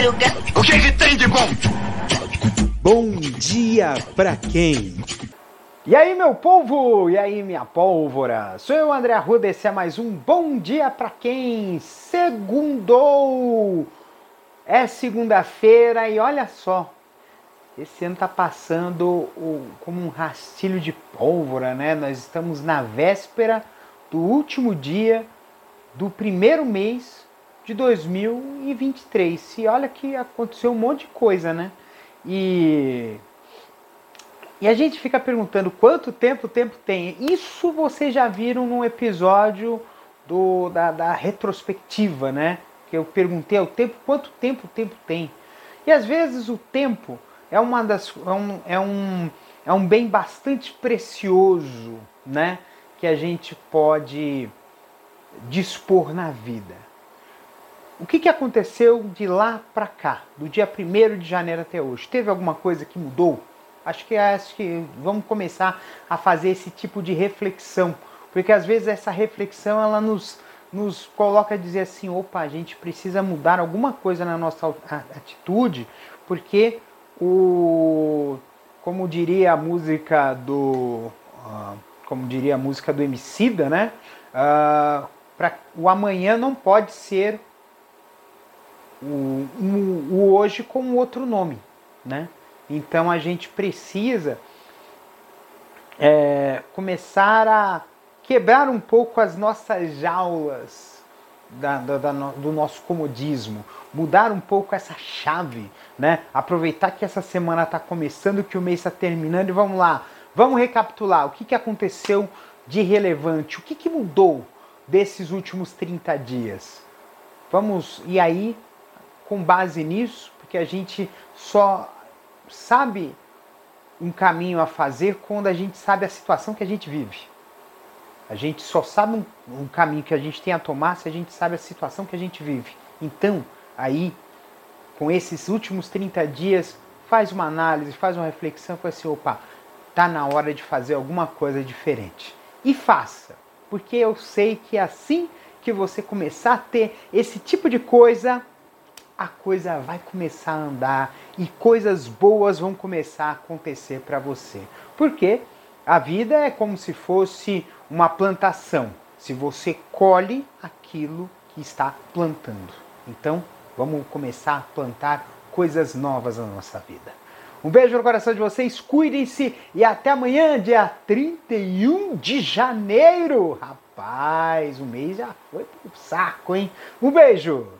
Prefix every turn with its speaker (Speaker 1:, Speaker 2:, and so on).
Speaker 1: madruga.
Speaker 2: O que, que tem de bom?
Speaker 3: Bom dia pra quem?
Speaker 4: E aí, meu povo? E aí, minha pólvora? Sou eu, André Arruda, esse é mais um Bom Dia Pra Quem? Segundou! É segunda-feira e olha só, esse ano tá passando o, como um rastilho de pólvora, né? Nós estamos na véspera do último dia do primeiro mês de 2023. E olha que aconteceu um monte de coisa, né? E e a gente fica perguntando quanto tempo o tempo tem. Isso vocês já viram num episódio do, da, da retrospectiva, né? Que eu perguntei ao tempo quanto tempo o tempo tem. E às vezes o tempo é uma das é um, é um, é um bem bastante precioso, né? Que a gente pode dispor na vida. O que, que aconteceu de lá para cá, do dia 1 de janeiro até hoje? Teve alguma coisa que mudou? Acho que acho que vamos começar a fazer esse tipo de reflexão, porque às vezes essa reflexão ela nos nos coloca a dizer assim, opa, a gente precisa mudar alguma coisa na nossa atitude, porque o como diria a música do uh, como diria a música do Emicida, né? Uh, pra, o amanhã não pode ser o, o, hoje com outro nome, né? Então a gente precisa é, começar a quebrar um pouco as nossas jaulas da, da, da, do nosso comodismo, mudar um pouco essa chave, né? Aproveitar que essa semana está começando, que o mês está terminando e vamos lá, vamos recapitular o que, que aconteceu de relevante, o que, que mudou desses últimos 30 dias. Vamos, e aí, com base nisso, porque a gente só sabe um caminho a fazer quando a gente sabe a situação que a gente vive. A gente só sabe um, um, caminho que a gente tem a tomar se a gente sabe a situação que a gente vive. Então, aí, com esses últimos 30 dias, faz uma análise, faz uma reflexão, fala assim, opa, tá na hora de fazer alguma coisa diferente. E faça, porque eu sei que é assim que você começar a ter esse tipo de coisa, a coisa vai começar a andar e coisas boas vão começar a acontecer para você. Porque a vida é como se fosse uma plantação. Se você colhe aquilo que está plantando. Então, vamos começar a plantar coisas novas na nossa vida. Um beijo no coração de vocês, cuidem-se e até amanhã, dia 31 de janeiro. Rapaz, o mês já foi pro saco, hein? Um beijo!